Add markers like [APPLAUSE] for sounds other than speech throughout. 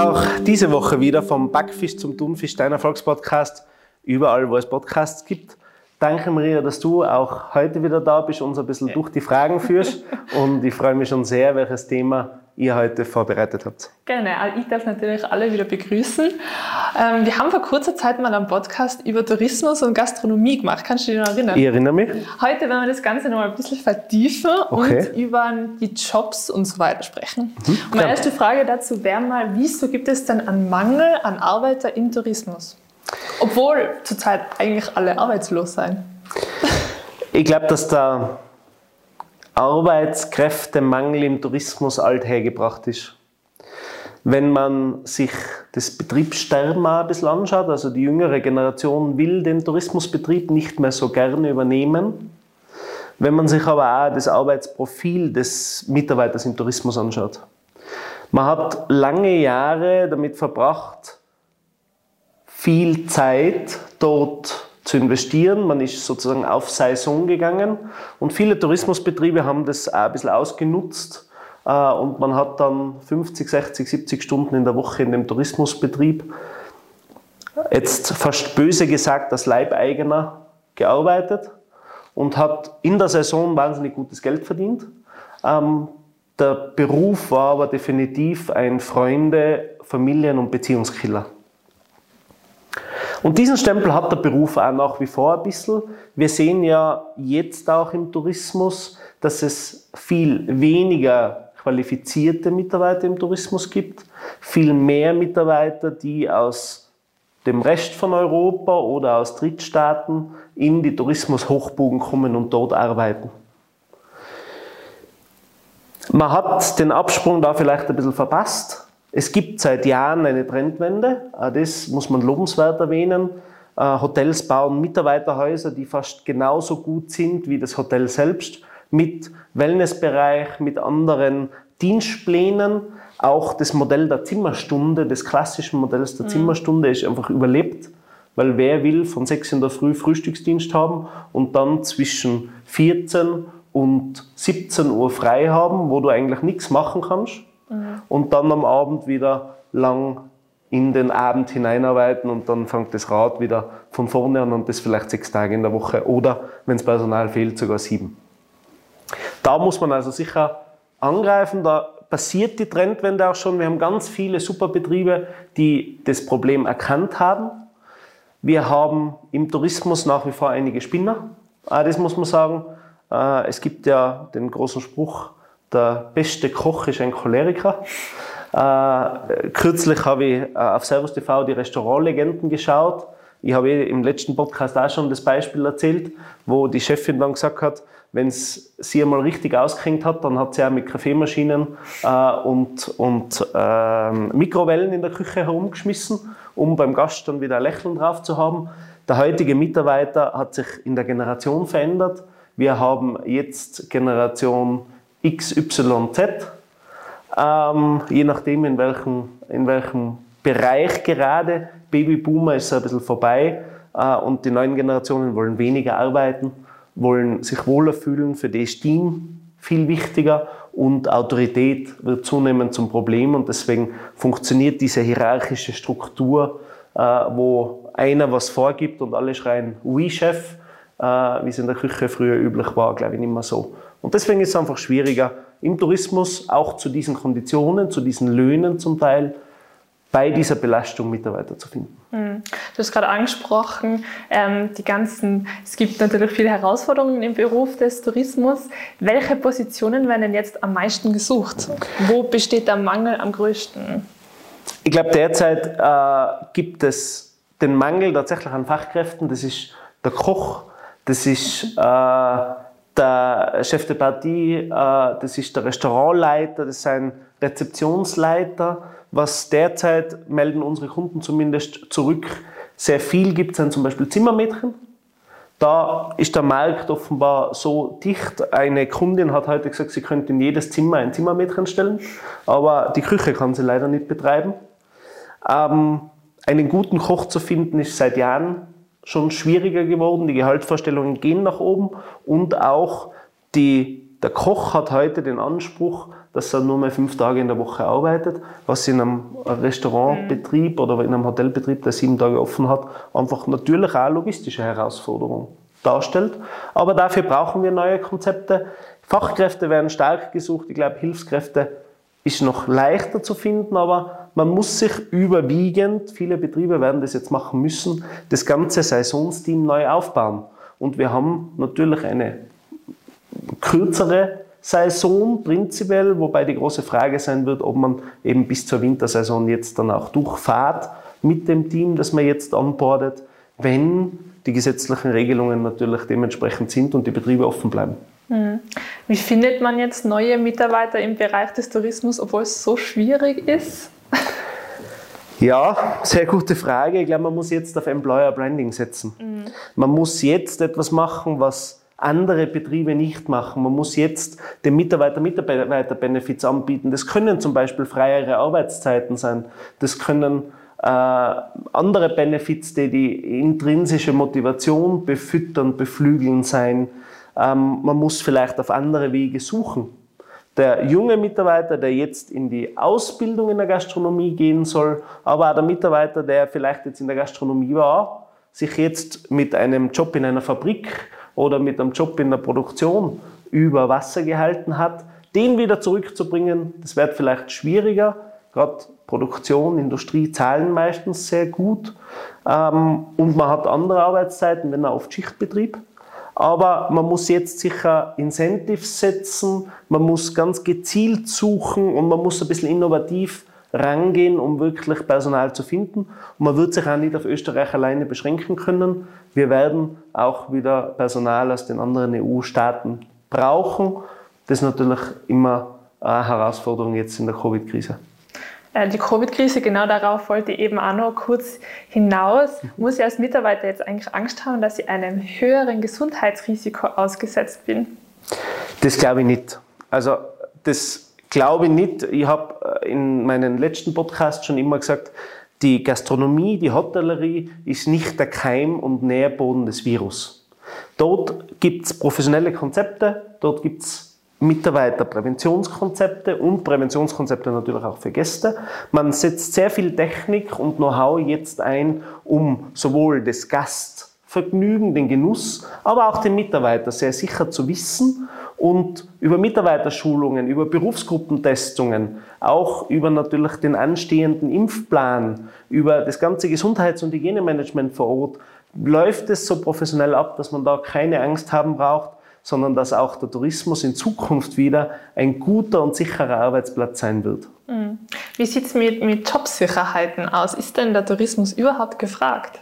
auch diese Woche wieder vom Backfisch zum Thunfisch, dein Erfolgspodcast, überall, wo es Podcasts gibt. Danke, Maria, dass du auch heute wieder da bist, uns ein bisschen durch die Fragen führst. Und ich freue mich schon sehr, welches Thema ihr heute vorbereitet habt. Gerne. Ich darf natürlich alle wieder begrüßen. Ähm, wir haben vor kurzer Zeit mal einen Podcast über Tourismus und Gastronomie gemacht. Kannst du dich noch erinnern? Ich erinnere mich. Heute werden wir das Ganze noch mal ein bisschen vertiefen okay. und über die Jobs und so weiter sprechen. Mhm, und meine erste Frage dazu wäre mal, wieso gibt es denn einen Mangel an Arbeiter im Tourismus? Obwohl zurzeit eigentlich alle arbeitslos sein. Ich glaube, dass der Arbeitskräftemangel im Tourismus althergebracht ist. Wenn man sich das Betriebssterben ein bisschen anschaut, also die jüngere Generation will den Tourismusbetrieb nicht mehr so gerne übernehmen. Wenn man sich aber auch das Arbeitsprofil des Mitarbeiters im Tourismus anschaut. Man hat lange Jahre damit verbracht, viel Zeit dort zu investieren. Man ist sozusagen auf Saison gegangen und viele Tourismusbetriebe haben das auch ein bisschen ausgenutzt äh, und man hat dann 50, 60, 70 Stunden in der Woche in dem Tourismusbetrieb, jetzt fast böse gesagt, als Leibeigener gearbeitet und hat in der Saison wahnsinnig gutes Geld verdient. Ähm, der Beruf war aber definitiv ein Freunde-, Familien- und Beziehungskiller. Und diesen Stempel hat der Beruf auch nach wie vor ein bisschen. Wir sehen ja jetzt auch im Tourismus, dass es viel weniger qualifizierte Mitarbeiter im Tourismus gibt, viel mehr Mitarbeiter, die aus dem Rest von Europa oder aus Drittstaaten in die Tourismushochbogen kommen und dort arbeiten. Man hat den Absprung da vielleicht ein bisschen verpasst. Es gibt seit Jahren eine Trendwende, das muss man lobenswert erwähnen. Äh, Hotels bauen Mitarbeiterhäuser, die fast genauso gut sind wie das Hotel selbst, mit Wellnessbereich, mit anderen Dienstplänen. Auch das Modell der Zimmerstunde, des klassischen Modells der mhm. Zimmerstunde, ist einfach überlebt. Weil wer will von 6 in der Früh Frühstücksdienst haben und dann zwischen 14 und 17 Uhr frei haben, wo du eigentlich nichts machen kannst? Mhm. und dann am Abend wieder lang in den Abend hineinarbeiten und dann fängt das Rad wieder von vorne an und das vielleicht sechs Tage in der Woche oder, wenn es Personal fehlt, sogar sieben. Da muss man also sicher angreifen, da passiert die Trendwende auch schon. Wir haben ganz viele Superbetriebe, die das Problem erkannt haben. Wir haben im Tourismus nach wie vor einige Spinner, das muss man sagen. Äh, es gibt ja den großen Spruch, der beste Koch ist ein Choleriker. Äh, kürzlich habe ich äh, auf Servus TV die Restaurantlegenden geschaut. Ich habe eh im letzten Podcast auch schon das Beispiel erzählt, wo die Chefin dann gesagt hat, wenn es sie einmal richtig ausgehängt hat, dann hat sie auch mit Kaffeemaschinen äh, und, und äh, Mikrowellen in der Küche herumgeschmissen, um beim Gast dann wieder ein Lächeln drauf zu haben. Der heutige Mitarbeiter hat sich in der Generation verändert. Wir haben jetzt Generation XYZ, ähm, je nachdem in welchem, in welchem Bereich gerade. Babyboomer ist ein bisschen vorbei. Äh, und die neuen Generationen wollen weniger arbeiten, wollen sich wohler fühlen, für die ist Team viel wichtiger und Autorität wird zunehmend zum Problem. Und deswegen funktioniert diese hierarchische Struktur, äh, wo einer was vorgibt und alle schreien, oui, Chef, äh, wie es in der Küche früher üblich war, glaube ich, nicht mehr so. Und deswegen ist es einfach schwieriger, im Tourismus auch zu diesen Konditionen, zu diesen Löhnen zum Teil, bei dieser Belastung Mitarbeiter zu finden. Hm. Du hast gerade angesprochen, ähm, die ganzen, es gibt natürlich viele Herausforderungen im Beruf des Tourismus. Welche Positionen werden denn jetzt am meisten gesucht? Wo besteht der Mangel am größten? Ich glaube, derzeit äh, gibt es den Mangel tatsächlich an Fachkräften. Das ist der Koch, das ist äh, der Chef de Partie, äh, das ist der Restaurantleiter, das ist ein Rezeptionsleiter. Was derzeit melden unsere Kunden zumindest zurück sehr viel gibt, sind zum Beispiel Zimmermädchen. Da ist der Markt offenbar so dicht. Eine Kundin hat heute gesagt, sie könnte in jedes Zimmer ein Zimmermädchen stellen, aber die Küche kann sie leider nicht betreiben. Ähm, einen guten Koch zu finden ist seit Jahren schon schwieriger geworden. Die Gehaltsvorstellungen gehen nach oben und auch die der Koch hat heute den Anspruch, dass er nur mehr fünf Tage in der Woche arbeitet, was in einem Restaurantbetrieb mhm. oder in einem Hotelbetrieb, der sieben Tage offen hat, einfach natürlich auch eine logistische Herausforderung darstellt. Aber dafür brauchen wir neue Konzepte. Fachkräfte werden stark gesucht. Ich glaube, Hilfskräfte ist noch leichter zu finden, aber man muss sich überwiegend, viele Betriebe werden das jetzt machen müssen, das ganze Saisonsteam neu aufbauen. Und wir haben natürlich eine kürzere Saison prinzipiell, wobei die große Frage sein wird, ob man eben bis zur Wintersaison jetzt dann auch durchfahrt mit dem Team, das man jetzt onboardet, wenn die gesetzlichen Regelungen natürlich dementsprechend sind und die Betriebe offen bleiben. Hm. Wie findet man jetzt neue Mitarbeiter im Bereich des Tourismus, obwohl es so schwierig ist? [LAUGHS] Ja, sehr gute Frage. Ich glaube, man muss jetzt auf Employer Branding setzen. Mhm. Man muss jetzt etwas machen, was andere Betriebe nicht machen. Man muss jetzt den Mitarbeiter Mitarbeiter-Benefits anbieten. Das können zum Beispiel freiere Arbeitszeiten sein. Das können äh, andere Benefits, die die intrinsische Motivation befüttern, beflügeln sein. Ähm, man muss vielleicht auf andere Wege suchen. Der junge Mitarbeiter, der jetzt in die Ausbildung in der Gastronomie gehen soll, aber auch der Mitarbeiter, der vielleicht jetzt in der Gastronomie war, sich jetzt mit einem Job in einer Fabrik oder mit einem Job in der Produktion über Wasser gehalten hat, den wieder zurückzubringen, das wird vielleicht schwieriger. Gerade Produktion, Industrie zahlen meistens sehr gut. Ähm, und man hat andere Arbeitszeiten, wenn er auf Schichtbetrieb. Aber man muss jetzt sicher Incentives setzen, man muss ganz gezielt suchen und man muss ein bisschen innovativ rangehen, um wirklich Personal zu finden. Und man wird sich auch nicht auf Österreich alleine beschränken können. Wir werden auch wieder Personal aus den anderen EU-Staaten brauchen. Das ist natürlich immer eine Herausforderung jetzt in der Covid-Krise. Äh, die Covid-Krise, genau darauf wollte ich eben auch noch kurz hinaus. Muss ich als Mitarbeiter jetzt eigentlich Angst haben, dass ich einem höheren Gesundheitsrisiko ausgesetzt bin? Das glaube ich nicht. Also das glaube nicht. Ich habe äh, in meinen letzten Podcasts schon immer gesagt, die Gastronomie, die Hotellerie ist nicht der Keim und Nährboden des Virus. Dort gibt es professionelle Konzepte, dort gibt es Mitarbeiterpräventionskonzepte und Präventionskonzepte natürlich auch für Gäste. Man setzt sehr viel Technik und Know-how jetzt ein, um sowohl das Gastvergnügen, den Genuss, aber auch den Mitarbeiter sehr sicher zu wissen und über Mitarbeiterschulungen, über Berufsgruppentestungen, auch über natürlich den anstehenden Impfplan, über das ganze Gesundheits- und Hygienemanagement vor Ort, läuft es so professionell ab, dass man da keine Angst haben braucht, sondern dass auch der Tourismus in Zukunft wieder ein guter und sicherer Arbeitsplatz sein wird. Mhm. Wie sieht es mit, mit Jobsicherheiten aus? Ist denn der Tourismus überhaupt gefragt?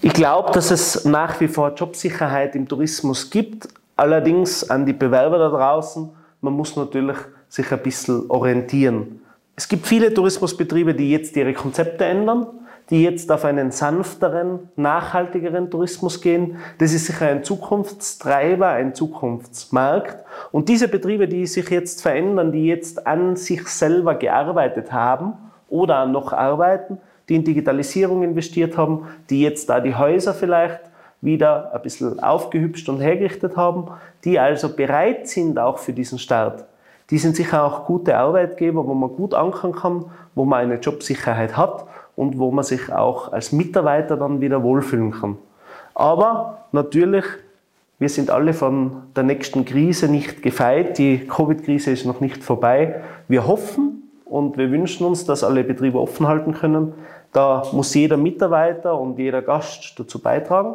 Ich glaube, dass es nach wie vor Jobsicherheit im Tourismus gibt, Allerdings an die Bewerber da draußen, man muss natürlich sich ein bisschen orientieren. Es gibt viele Tourismusbetriebe, die jetzt ihre Konzepte ändern, die jetzt auf einen sanfteren, nachhaltigeren Tourismus gehen. Das ist sicher ein Zukunftstreiber, ein Zukunftsmarkt. Und diese Betriebe, die sich jetzt verändern, die jetzt an sich selber gearbeitet haben oder noch arbeiten, die in Digitalisierung investiert haben, die jetzt da die Häuser vielleicht wieder ein bisschen aufgehübscht und hergerichtet haben, die also bereit sind auch für diesen Start. Die sind sicher auch gute Arbeitgeber, wo man gut ankern kann, wo man eine Jobsicherheit hat und wo man sich auch als Mitarbeiter dann wieder wohlfühlen kann. Aber natürlich, wir sind alle von der nächsten Krise nicht gefeit. Die Covid-Krise ist noch nicht vorbei. Wir hoffen und wir wünschen uns, dass alle Betriebe offen halten können. Da muss jeder Mitarbeiter und jeder Gast dazu beitragen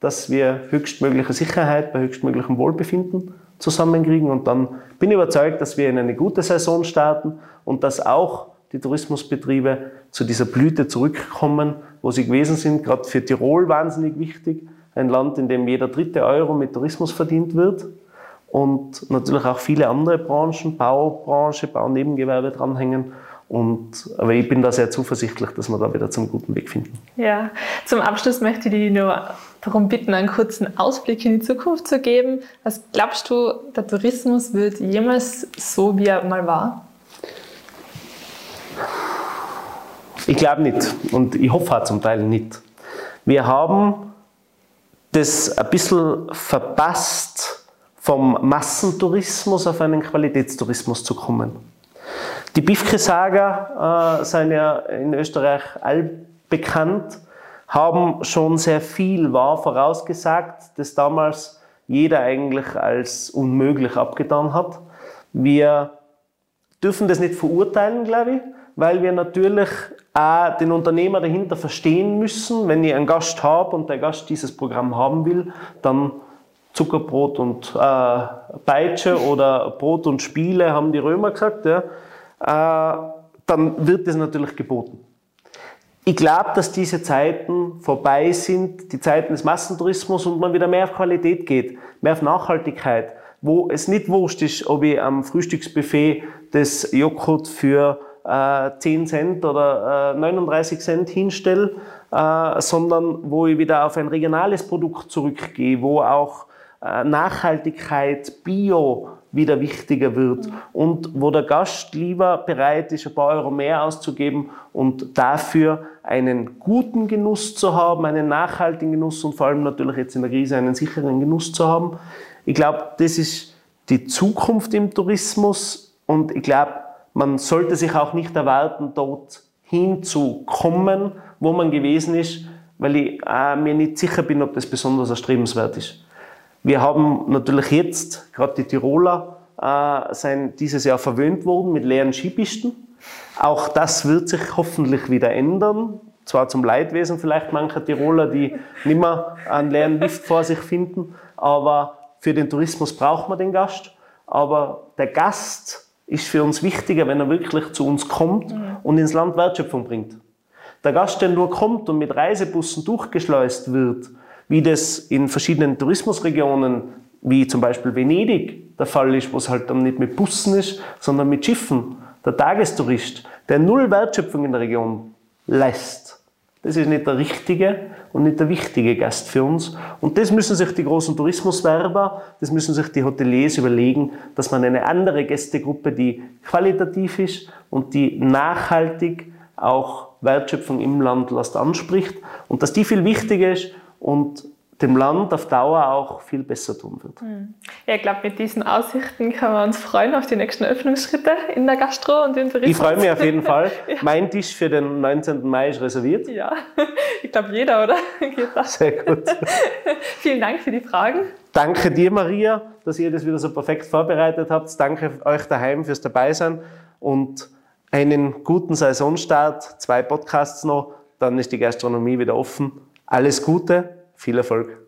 dass wir höchstmögliche Sicherheit bei höchstmöglichem Wohlbefinden zusammenkriegen. Und dann bin ich überzeugt, dass wir in eine gute Saison starten und dass auch die Tourismusbetriebe zu dieser Blüte zurückkommen, wo sie gewesen sind. Gerade für Tirol wahnsinnig wichtig. Ein Land, in dem jeder dritte Euro mit Tourismus verdient wird. Und natürlich auch viele andere Branchen, Baubranche, Baunebengewerbe dranhängen. Und, aber ich bin da sehr zuversichtlich, dass wir da wieder zum guten Weg finden. Ja, zum Abschluss möchte ich dich nur darum bitten, einen kurzen Ausblick in die Zukunft zu geben. Was glaubst du, der Tourismus wird jemals so, wie er mal war? Ich glaube nicht und ich hoffe auch zum Teil nicht. Wir haben das ein bisschen verpasst, vom Massentourismus auf einen Qualitätstourismus zu kommen. Die Bifke-Sager äh, sind ja in Österreich allbekannt, haben schon sehr viel wahr vorausgesagt, das damals jeder eigentlich als unmöglich abgetan hat. Wir dürfen das nicht verurteilen, glaube ich, weil wir natürlich auch den Unternehmer dahinter verstehen müssen. Wenn ich einen Gast habe und der Gast dieses Programm haben will, dann Zuckerbrot und äh, Peitsche [LAUGHS] oder Brot und Spiele, haben die Römer gesagt, ja, äh, dann wird das natürlich geboten. Ich glaube, dass diese Zeiten vorbei sind, die Zeiten des Massentourismus und man wieder mehr auf Qualität geht, mehr auf Nachhaltigkeit, wo es nicht wurscht ist, ob ich am Frühstücksbuffet das Joghurt für äh, 10 Cent oder äh, 39 Cent hinstelle, äh, sondern wo ich wieder auf ein regionales Produkt zurückgehe, wo auch äh, Nachhaltigkeit, Bio wieder wichtiger wird und wo der Gast lieber bereit ist, ein paar Euro mehr auszugeben und dafür einen guten Genuss zu haben, einen nachhaltigen Genuss und vor allem natürlich jetzt in der Krise einen sicheren Genuss zu haben. Ich glaube, das ist die Zukunft im Tourismus und ich glaube, man sollte sich auch nicht erwarten, dort hinzukommen, wo man gewesen ist, weil ich äh, mir nicht sicher bin, ob das besonders erstrebenswert ist. Wir haben natürlich jetzt, gerade die Tiroler, äh, sind dieses Jahr verwöhnt worden mit leeren Skipisten. Auch das wird sich hoffentlich wieder ändern. Zwar zum Leidwesen vielleicht mancher Tiroler, die nicht mehr einen leeren Lift vor sich finden, aber für den Tourismus braucht man den Gast, aber der Gast ist für uns wichtiger, wenn er wirklich zu uns kommt mhm. und ins Land Wertschöpfung bringt. Der Gast, der nur kommt und mit Reisebussen durchgeschleust wird, wie das in verschiedenen Tourismusregionen, wie zum Beispiel Venedig der Fall ist, wo es halt dann nicht mit Bussen ist, sondern mit Schiffen, der Tagestourist, der null Wertschöpfung in der Region lässt, das ist nicht der richtige und nicht der wichtige Gast für uns. Und das müssen sich die großen Tourismuswerber, das müssen sich die Hoteliers überlegen, dass man eine andere Gästegruppe, die qualitativ ist und die nachhaltig auch Wertschöpfung im Land anspricht und dass die viel wichtiger ist und dem Land auf Dauer auch viel besser tun wird. Hm. Ja, ich glaube, mit diesen Aussichten können wir uns freuen auf die nächsten Öffnungsschritte in der Gastro und im Tourismus. Ich freue mich auf jeden Fall. [LAUGHS] ja. Mein Tisch für den 19. Mai ist reserviert. Ja, [LAUGHS] ich glaube jeder, oder? [LAUGHS] Sehr gut. Vielen Dank für die Fragen. Danke dir, Maria, dass ihr das wieder so perfekt vorbereitet habt. Danke euch daheim fürs Dabeisein und einen guten Saisonstart. Zwei Podcasts noch, dann ist die Gastronomie wieder offen. Alles Gute, viel Erfolg.